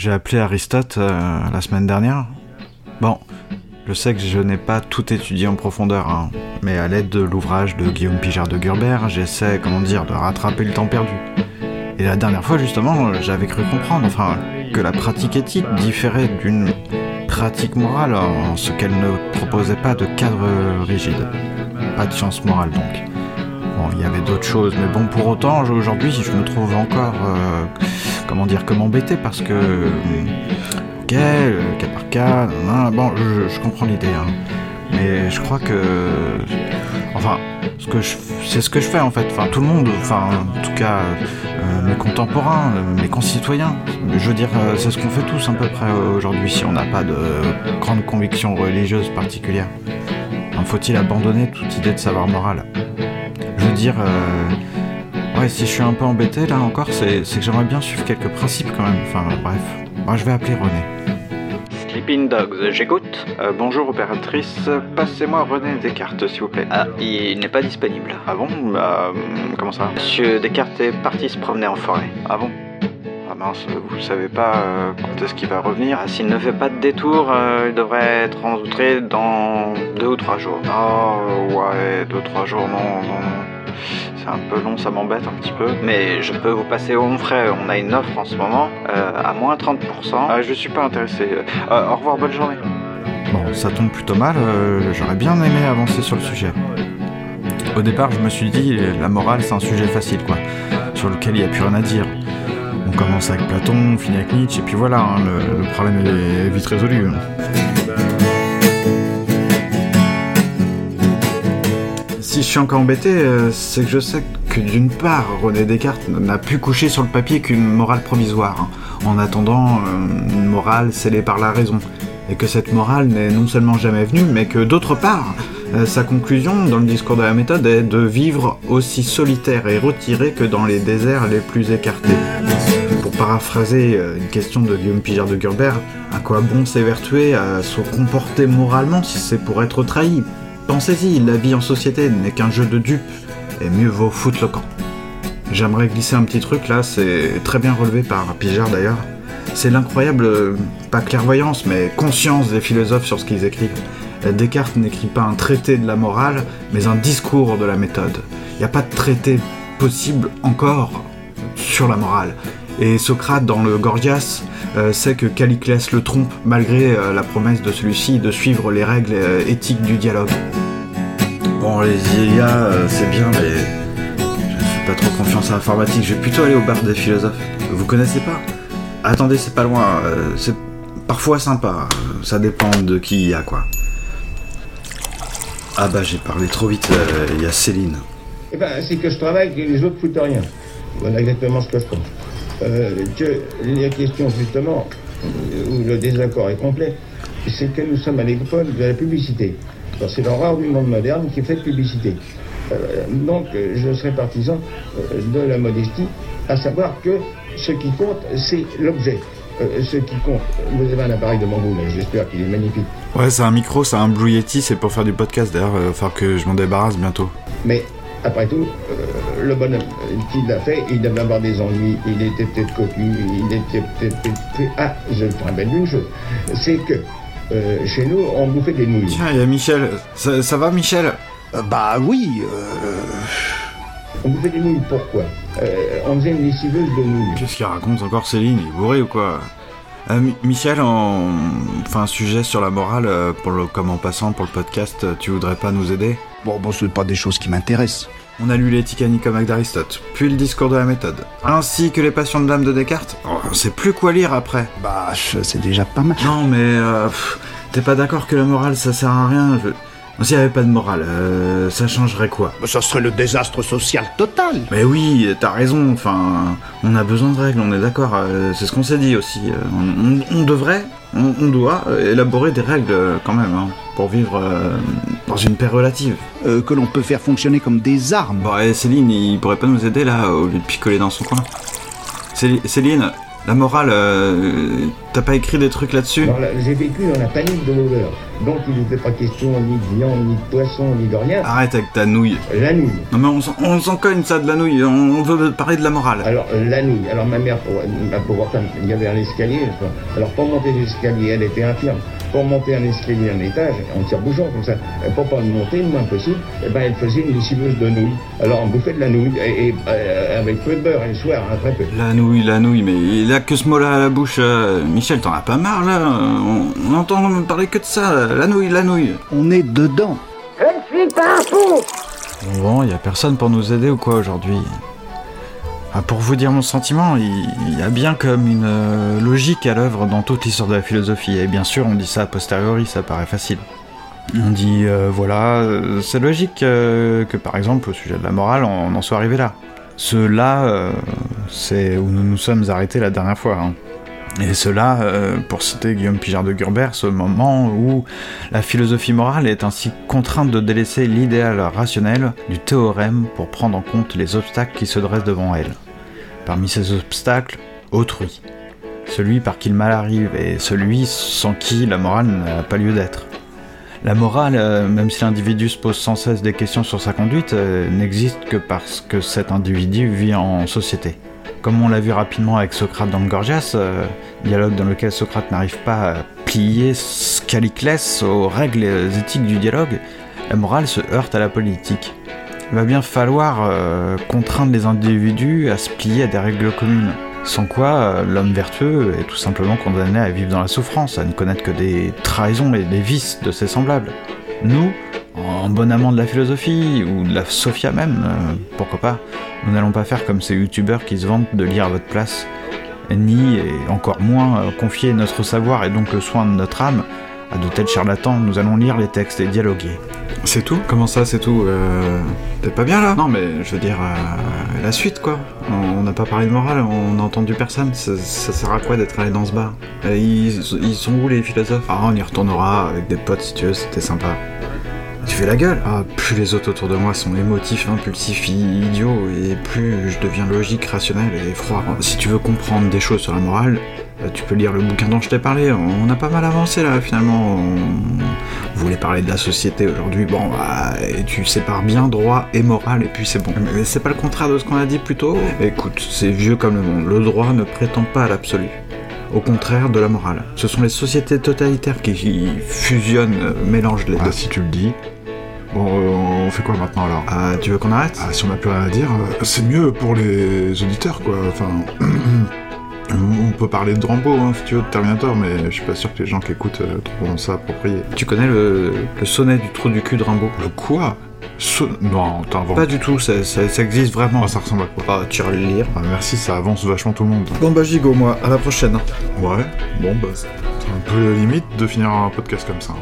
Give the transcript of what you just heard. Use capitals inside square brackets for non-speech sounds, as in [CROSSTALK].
J'ai appelé Aristote euh, la semaine dernière. Bon, je sais que je n'ai pas tout étudié en profondeur, hein, mais à l'aide de l'ouvrage de Guillaume Pijard de Gurbert, j'essaie, comment dire, de rattraper le temps perdu. Et la dernière fois, justement, j'avais cru comprendre, enfin, que la pratique éthique différait d'une pratique morale en ce qu'elle ne proposait pas de cadre rigide. Pas de science morale, donc. Bon, il y avait d'autres choses, mais bon, pour autant, aujourd'hui, je me trouve encore, euh, comment dire, comme embêté parce que, ok, euh, cas par cas, bon, je, comprends l'idée, hein. mais je crois que, enfin, ce que c'est ce que je fais en fait. Enfin, tout le monde, enfin, en tout cas, euh, mes contemporains, euh, mes concitoyens. Je veux dire, euh, c'est ce qu'on fait tous à peu près aujourd'hui si on n'a pas de grande conviction religieuse particulière. Enfin, Faut-il abandonner toute idée de savoir moral? Je veux dire, euh, ouais, si je suis un peu embêté là encore, c'est que j'aimerais bien suivre quelques principes quand même. Enfin, bref. Moi, je vais appeler René. Sleeping Dogs, j'écoute. Euh, bonjour opératrice, passez-moi René Descartes s'il vous plaît. Ah, il n'est pas disponible. Ah bon? Bah, comment ça? Monsieur Descartes est parti se promener en forêt. Ah bon? Ah mince, vous savez pas euh, quand est-ce qu'il va revenir? Ah, s'il ne fait pas de détour, euh, il devrait être rentré dans deux ou trois jours. Oh ouais, deux, trois jours, non, non, non. C'est un peu long, ça m'embête un petit peu. Mais je peux vous passer au frais. On a une offre en ce moment euh, à moins 30%. Ah, je suis pas intéressé. Euh, au revoir, bonne journée. Bon, ça tombe plutôt mal, euh, j'aurais bien aimé avancer sur le sujet. Au départ, je me suis dit, la morale, c'est un sujet facile, quoi, sur lequel il n'y a plus rien à dire. On commence avec Platon, on finit avec Nietzsche, et puis voilà, hein, le, le problème est vite résolu. Si je suis encore embêté, euh, c'est que je sais que d'une part, René Descartes n'a pu coucher sur le papier qu'une morale provisoire, hein, en attendant euh, une morale scellée par la raison, et que cette morale n'est non seulement jamais venue, mais que d'autre part, euh, sa conclusion dans le discours de la méthode est de vivre aussi solitaire et retiré que dans les déserts les plus écartés. Pour paraphraser une question de Guillaume Pijard de Gurbert, à quoi bon s'évertuer à se comporter moralement si c'est pour être trahi? Pensez-y, la vie en société n'est qu'un jeu de dupes, et mieux vaut foutre le camp. J'aimerais glisser un petit truc là, c'est très bien relevé par Pijard d'ailleurs. C'est l'incroyable, euh, pas clairvoyance, mais conscience des philosophes sur ce qu'ils écrivent. Descartes n'écrit pas un traité de la morale, mais un discours de la méthode. Il n'y a pas de traité possible encore sur la morale. Et Socrate, dans le Gorgias, euh, sait que Caliclès le trompe malgré euh, la promesse de celui-ci de suivre les règles euh, éthiques du dialogue. Bon, les IA, c'est bien, mais je fais pas trop confiance à l'informatique. Je vais plutôt aller au bar des philosophes. Vous connaissez pas? Attendez, c'est pas loin. euh, c'est parfois sympa. Ça dépend de qui il y a, quoi. Ah bah, j'ai parlé trop vite. euh, Il y a Céline. Eh ben, c'est que je travaille et les autres foutent rien. Voilà exactement ce que je pense. Euh, que la question, justement, où le désaccord est complet, c'est que nous sommes à l'époque de la publicité. C'est l'horreur du monde moderne qui fait de publicité. Euh, donc, je serais partisan euh, de la modestie, à savoir que ce qui compte, c'est l'objet. Euh, ce qui compte, vous avez un appareil devant vous, là, j'espère qu'il est magnifique. Ouais, c'est un micro, c'est un Blue Yeti, c'est pour faire du podcast. D'ailleurs, il va falloir que je m'en débarrasse bientôt. Mais après tout, euh, le bonhomme euh, qui l'a fait, il devait avoir des ennuis, il était peut-être cocu, il était peut-être... peut-être- Ah, je te rappelle d'une chose, c'est que euh, chez nous, on bouffait des nouilles. Tiens, il y a Michel. Ça, ça va, Michel? Euh, bah oui, euh, On bouffait des nouilles, pourquoi? Euh, On faisait une lessiveuse de nouilles. Qu'est-ce qu'il raconte encore, Céline? Il est bourré ou quoi? Euh, Mi- Michel, en... enfin, un sujet sur la morale, pour le... comme en passant pour le podcast, tu voudrais pas nous aider? Bon, bon, ce n'est pas des choses qui m'intéressent. On a lu l'éthique Nicomaque d'Aristote, puis le discours de la méthode, ainsi que les passions de l'âme de Descartes. Oh, on sait plus quoi lire après. Bah, c'est déjà pas mal. Non, mais euh, t'es pas d'accord que la morale ça sert à rien je... S'il y avait pas de morale, euh, ça changerait quoi Bah, Ça serait le désastre social total. Mais oui, t'as raison, enfin, on a besoin de règles, on est d'accord, euh, c'est ce qu'on s'est dit aussi. euh, on, on- on devrait, on, on doit élaborer des règles quand même, hein, pour vivre dans une paix relative. Que l'on peut faire fonctionner comme des armes. Bon, et Céline, il pourrait pas nous aider là, au lieu de picoler dans son coin Céli- Céline, La morale, euh, t'as pas écrit des trucs là-dessus j'ai vécu dans la panique de l'odeur. Donc il n'était pas question ni de viande, ni de poisson, ni de rien. Arrête avec ta nouille. La nouille. Non mais on s'en- cogne ça de la nouille, on on veut parler de la morale. Alors la nouille. Alors ma mère, pour, ma pauvre femme, il y avait un escalier. Alors pour monter l'escalier, elle était infirme. Pour monter un escalier un étage, en tire-bouchon comme ça, euh, pour pas le monter le moins possible, eh ben, elle faisait une lessiveuse de nouilles. Alors on bouffait de la nouille et, et, euh, avec peu de beurre et le soir, hein, très peu. La nouille, la nouille, mais il a que ce mot-là à la bouche. euh, Michel, t'en as pas marre là on, on entend parler que de ça, la nouille, la nouille. On est dedans. Bon, il y a personne pour nous aider ou quoi aujourd'hui? Ah, Pour vous dire mon sentiment, il y a bien comme une euh, logique à l'œuvre dans toute l'histoire de la philosophie. Et bien sûr, on dit ça a posteriori, ça paraît facile. On dit, euh, voilà, euh, c'est logique que par exemple, au sujet de la morale, on en soit arrivé là. Ce là, euh, c'est où nous nous sommes arrêtés la dernière fois. hein. Et cela, euh, pour citer Guillaume Pijard de Gurbert, ce moment où la philosophie morale est ainsi contrainte de délaisser l'idéal rationnel du théorème pour prendre en compte les obstacles qui se dressent devant elle. Parmi ces obstacles, autrui. Celui par qui le mal arrive et celui sans qui la morale n'a pas lieu d'être. La morale, euh, même si l'individu se pose sans cesse des questions sur sa conduite, euh, n'existe que parce que cet individu vit en société. Comme on l'a vu rapidement avec Socrate dans le Gorgias, euh, dialogue dans lequel Socrate n'arrive pas à plier Scaliclès aux règles éthiques du dialogue, la morale se heurte à la politique. Il va bien falloir euh, contraindre les individus à se plier à des règles communes. Sans quoi, euh, l'homme vertueux est tout simplement condamné à vivre dans la souffrance, à ne connaître que des trahisons et des vices de ses semblables. Nous, en bon amant de la philosophie, ou de la sophia même, pourquoi pas, nous n'allons pas faire comme ces youtubeurs qui se vantent de lire à votre place, ni, et encore moins, euh, confier notre savoir et donc le soin de notre âme à de tels charlatans, nous allons lire les textes et dialoguer. C'est tout? Comment ça, c'est tout? Euh... T'es pas bien là? Non, mais je veux dire, euh, la suite quoi. On n'a pas parlé de morale, on n'a entendu personne. Ça, ça sert à quoi d'être allé dans ce bar? Ils, ils sont où les philosophes? Ah, on y retournera avec des potes si tu veux, c'était sympa. Tu fais la gueule Ah, plus les autres autour de moi sont émotifs, impulsifs, idiots, et plus je deviens logique, rationnel et froid. Si tu veux comprendre des choses sur la morale, euh, tu peux lire le bouquin dont je t'ai parlé. On a pas mal avancé là, finalement. On voulait parler de la société aujourd'hui. Bon, bah, et tu sépares bien droit et morale, et puis c'est bon. Mais c'est pas le contraire de ce qu'on a dit plus tôt Écoute, c'est vieux comme le monde. Le droit ne prétend pas à l'absolu au contraire de la morale. Ce sont les sociétés totalitaires qui, fusionnent, euh, mélangent les Ah, deux. si tu le dis. Bon, euh, on fait quoi maintenant alors? Ah, tu veux qu'on arrête? Ah, si on n'a plus rien à dire, euh, c'est mieux pour les auditeurs, quoi. Enfin, [CLEARS THROAT] on peut parler de Rambo, hein, si tu veux, de Terminator, mais je suis pas sûr que les gens qui écoutent euh, trouveront ça approprié. Tu connais le, le sonnet du trou du cul de Le quoi? Ce- Non, t'inventes. Pas du tout, ça, ça- ça existe vraiment. Ah, ça ressemble à quoi Ah, tu iras le lire. Ah, merci, ça avance vachement tout le monde. Bon bah gigot moi, à la prochaine. Ouais, bon, bah, c'est un peu limite de finir un podcast comme ça.